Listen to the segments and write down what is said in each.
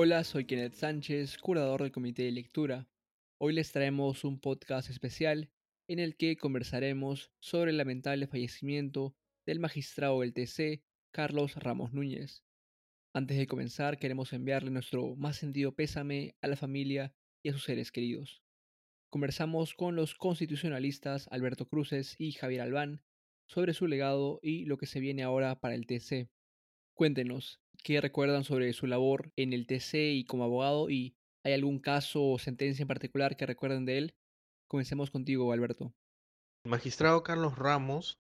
Hola, soy Kenneth Sánchez, curador del Comité de Lectura. Hoy les traemos un podcast especial en el que conversaremos sobre el lamentable fallecimiento del magistrado del TC, Carlos Ramos Núñez. Antes de comenzar, queremos enviarle nuestro más sentido pésame a la familia y a sus seres queridos. Conversamos con los constitucionalistas Alberto Cruces y Javier Albán sobre su legado y lo que se viene ahora para el TC. Cuéntenos, ¿qué recuerdan sobre su labor en el TC y como abogado? ¿Y hay algún caso o sentencia en particular que recuerden de él? Comencemos contigo, Alberto. El magistrado Carlos Ramos,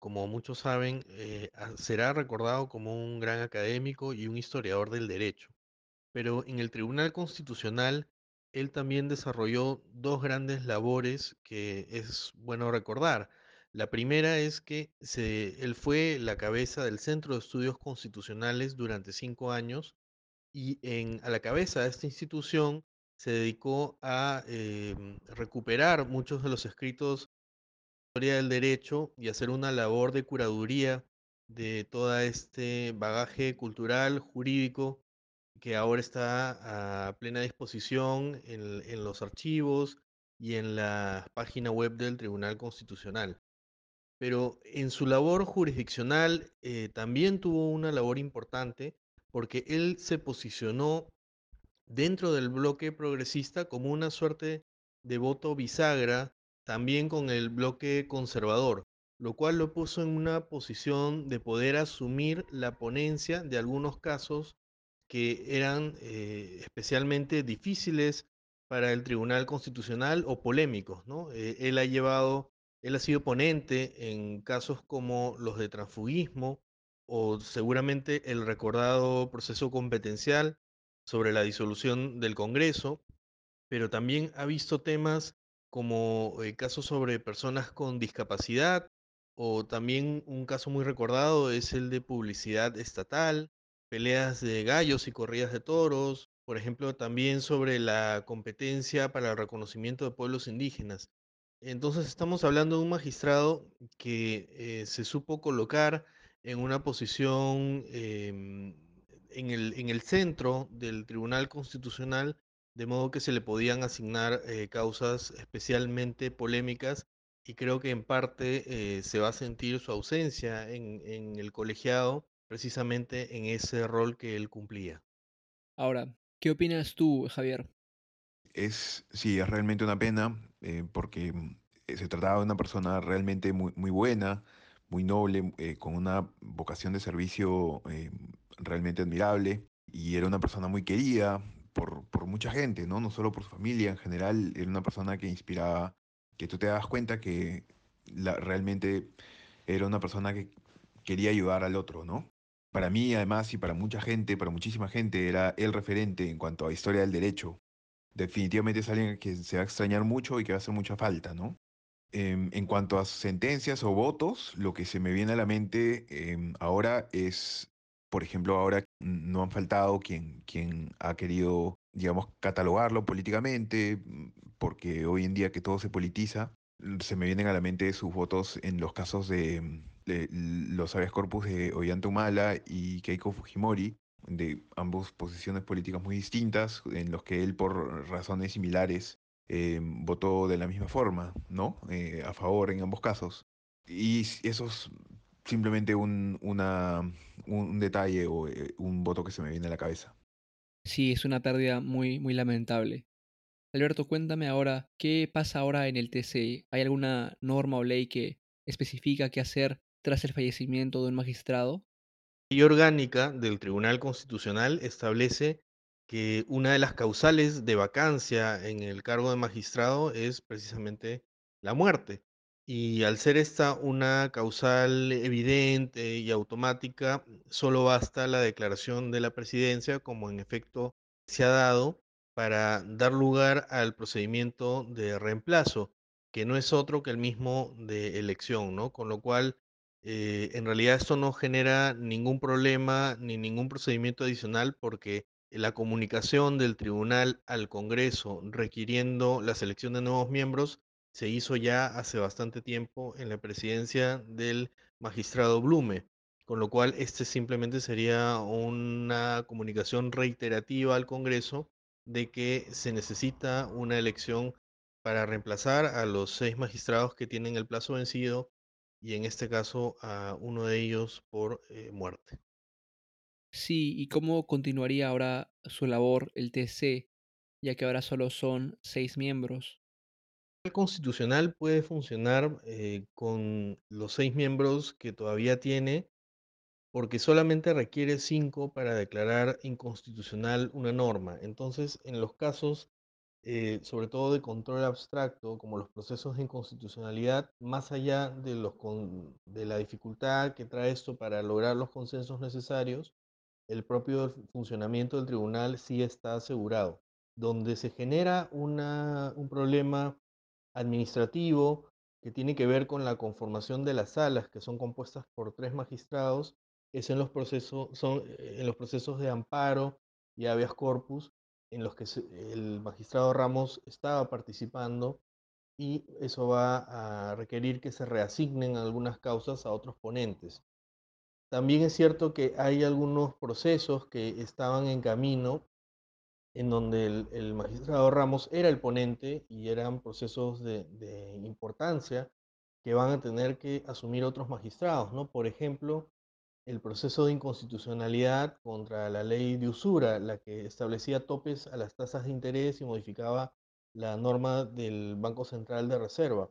como muchos saben, eh, será recordado como un gran académico y un historiador del derecho. Pero en el Tribunal Constitucional, él también desarrolló dos grandes labores que es bueno recordar. La primera es que él fue la cabeza del Centro de Estudios Constitucionales durante cinco años y en, a la cabeza de esta institución se dedicó a em, recuperar muchos de los escritos de historia del derecho y hacer una labor de curaduría de todo este bagaje cultural, jurídico, que ahora está a plena disposición en, en los archivos y en la página web del Tribunal Constitucional pero en su labor jurisdiccional eh, también tuvo una labor importante porque él se posicionó dentro del bloque progresista como una suerte de voto bisagra también con el bloque conservador, lo cual lo puso en una posición de poder asumir la ponencia de algunos casos que eran eh, especialmente difíciles para el Tribunal Constitucional o polémicos. ¿no? Eh, él ha llevado él ha sido ponente en casos como los de transfugismo o seguramente el recordado proceso competencial sobre la disolución del Congreso, pero también ha visto temas como eh, casos sobre personas con discapacidad o también un caso muy recordado es el de publicidad estatal, peleas de gallos y corridas de toros, por ejemplo, también sobre la competencia para el reconocimiento de pueblos indígenas. Entonces estamos hablando de un magistrado que eh, se supo colocar en una posición em, en, el, en el centro del Tribunal Constitucional, de modo que se le podían asignar eh, causas especialmente polémicas y creo que en parte eh, se va a sentir su ausencia en, en el colegiado precisamente en ese rol que él cumplía. Ahora, ¿qué opinas tú, Javier? Es, sí, es realmente una pena eh, porque mm, eh, se trataba de una persona realmente muy, muy buena, muy noble, eh, con una vocación de servicio realmente admirable y era una persona muy querida por, por mucha gente, ¿no? No solo por su familia, en general era una persona que inspiraba, que tú te das cuenta que la, realmente era una persona que quería ayudar al otro, ¿no? Para mí, además, y para mucha gente, para muchísima gente, era el referente en cuanto a historia del derecho definitivamente es alguien que se va a extrañar mucho y que va a hacer mucha falta, ¿no? Em, en cuanto a sentencias o votos, lo que se me viene a la mente em, ahora es, por ejemplo, ahora no han faltado quien, quien ha querido, digamos, catalogarlo políticamente, mm, porque hoy en día que todo se politiza, se me vienen a la mente sus votos en los casos de, de los habeas corpus de Ollanta Humala y Keiko Fujimori, de ambas posiciones políticas muy distintas, en los que él por razones similares eh, votó de la misma forma, ¿no? Eh, a favor en ambos casos. Y eso es simplemente un, una, un detalle o eh, un voto que se me viene a la cabeza. Sí, es una pérdida muy, muy lamentable. Alberto, cuéntame ahora, ¿qué pasa ahora en el TC? ¿Hay alguna norma o ley que especifica qué hacer tras el fallecimiento de un magistrado? Ley orgánica del Tribunal Constitucional establece que una de las causales de vacancia en el cargo de magistrado es precisamente la muerte. Y al ser esta una causal evidente y automática, solo basta la declaración de la presidencia, como en efecto se ha dado, para dar lugar al procedimiento de reemplazo, que no es otro que el mismo de elección, ¿no? Con lo cual, eh, en realidad esto no genera ningún problema ni ningún procedimiento adicional porque la comunicación del tribunal al Congreso requiriendo la selección de nuevos miembros se hizo ya hace bastante tiempo en la presidencia del magistrado Blume. con lo cual este simplemente sería una comunicación reiterativa al Congreso de que se necesita una elección para reemplazar a los seis magistrados que tienen el plazo vencido y en este caso a uno de ellos por eh, muerte. Sí, ¿y cómo continuaría ahora su labor el TC, ya que ahora solo son seis miembros? El constitucional puede funcionar eh, con los seis miembros que todavía tiene, porque solamente requiere cinco para declarar inconstitucional una norma. Entonces, en los casos, eh, sobre todo de control abstracto, como los procesos de inconstitucionalidad, más allá de, los de la dificultad que trae esto para lograr los consensos necesarios, el propio funcionamiento del tribunal sí está asegurado. Donde se genera una, un problema administrativo que tiene que ver con la conformación de las salas, que son compuestas por tres magistrados, es en los procesos, son eh, en los procesos de amparo y habeas corpus, en los que el magistrado Ramos estaba participando y eso va a requerir que se reasignen algunas causas a otros ponentes. También es cierto que hay algunos procesos que estaban en camino en donde el, magistrado Ramos era el ponente y eran procesos de importancia que van a tener que asumir otros magistrados, ¿no? Por ejemplo, el proceso de inconstitucionalidad contra la ley de usura, la que establecía topes a las tasas de interés y modificaba la norma del Banco Central de Reserva.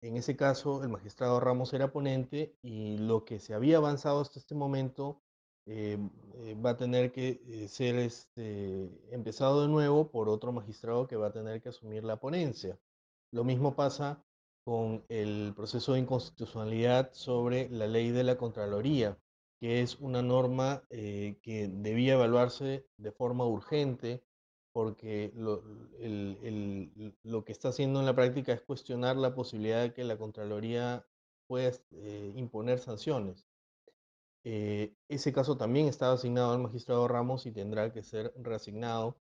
En ese caso, el magistrado Ramos era ponente y lo que se había avanzado hasta este momento eh, eh, va a tener que eh, ser este, empezado de nuevo por otro magistrado que va a tener que asumir la ponencia. Lo mismo pasa con el proceso de inconstitucionalidad sobre la ley de la Contraloría, que es una norma eh, que debía evaluarse de forma urgente porque lo, el- el- lo que está haciendo en la práctica es cuestionar la posibilidad de que la Contraloría pueda eh, imponer sanciones. Eh, ese caso también estaba asignado al magistrado Ramos y tendrá que ser reasignado.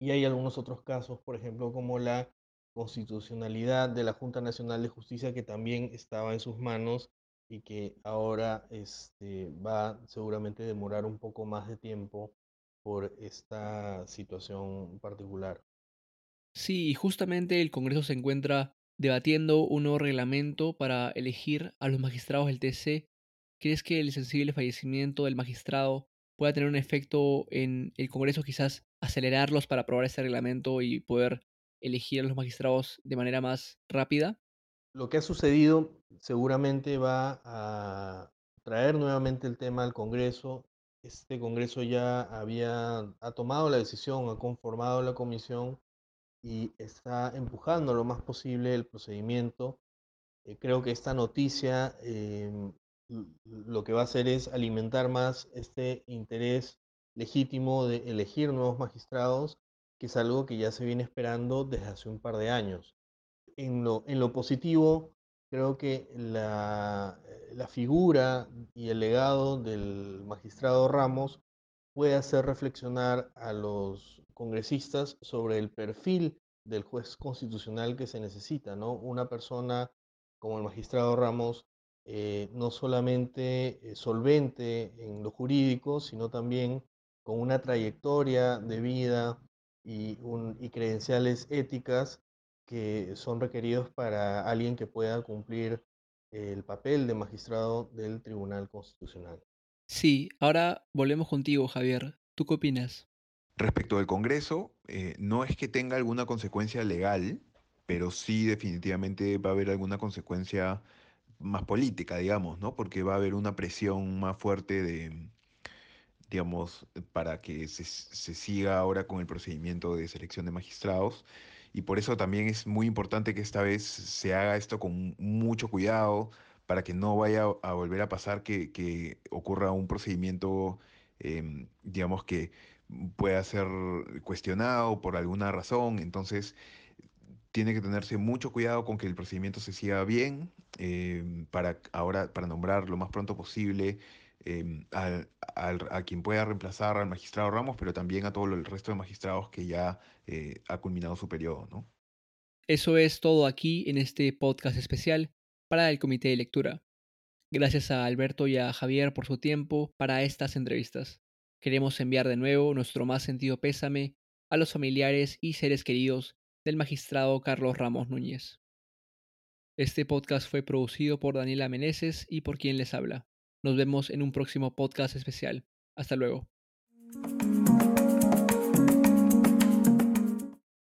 Y hay algunos otros casos, por ejemplo, como la constitucionalidad de la Junta Nacional de Justicia, que también estaba en sus manos y que ahora este, va seguramente a demorar un poco más de tiempo por esta situación particular. Sí, justamente el Congreso se encuentra debatiendo un nuevo reglamento para elegir a los magistrados del TC. ¿Crees que el sensible fallecimiento del magistrado pueda tener un efecto en el Congreso, quizás acelerarlos para aprobar ese reglamento y poder elegir a los magistrados de manera más rápida? Lo que ha sucedido seguramente va a traer nuevamente el tema al Congreso. Este Congreso ya había ha tomado la decisión, ha conformado la comisión y está empujando lo más posible el procedimiento. Eh, creo que esta noticia em, lo que va a hacer es alimentar más este interés legítimo de elegir nuevos magistrados, que es algo que ya se viene esperando desde hace un par de años. En lo, en lo positivo, creo que la, la figura y el legado del magistrado Ramos puede hacer reflexionar a los congresistas sobre el perfil del juez constitucional que se necesita, ¿no? Una persona como el magistrado Ramos, eh, no solamente eh, solvente en lo jurídico, sino también con una trayectoria de vida y, un, y credenciales éticas que son requeridos para alguien que pueda cumplir el papel de magistrado del Tribunal Constitucional. Sí, ahora volvemos contigo, Javier. ¿Tú qué opinas? Respecto al Congreso, eh, no es que tenga alguna consecuencia legal, pero sí definitivamente va a haber alguna consecuencia más política, digamos, ¿no? Porque va a haber una presión más fuerte de, digamos, para que se, se siga ahora con el procedimiento de selección de magistrados. Y por eso también es muy importante que esta vez se haga esto con mucho cuidado para que no vaya a volver a pasar que, que ocurra un procedimiento, em, digamos, que pueda ser cuestionado por alguna razón. Entonces, tiene que tenerse mucho cuidado con que el procedimiento se siga bien em, para ahora, para nombrar lo más pronto posible em, al- al- a quien pueda reemplazar al magistrado Ramos, pero también a todo el resto de magistrados que ya eh, ha culminado su periodo, ¿no? Eso es todo aquí en este podcast especial para el Comité de Lectura. Gracias a Alberto y a Javier por su tiempo para estas entrevistas. Queremos enviar de nuevo nuestro más sentido pésame a los familiares y seres queridos del magistrado Carlos Ramos Núñez. Este podcast fue producido por Daniela Meneses y por quien les habla. Nos vemos en un próximo podcast especial. Hasta luego.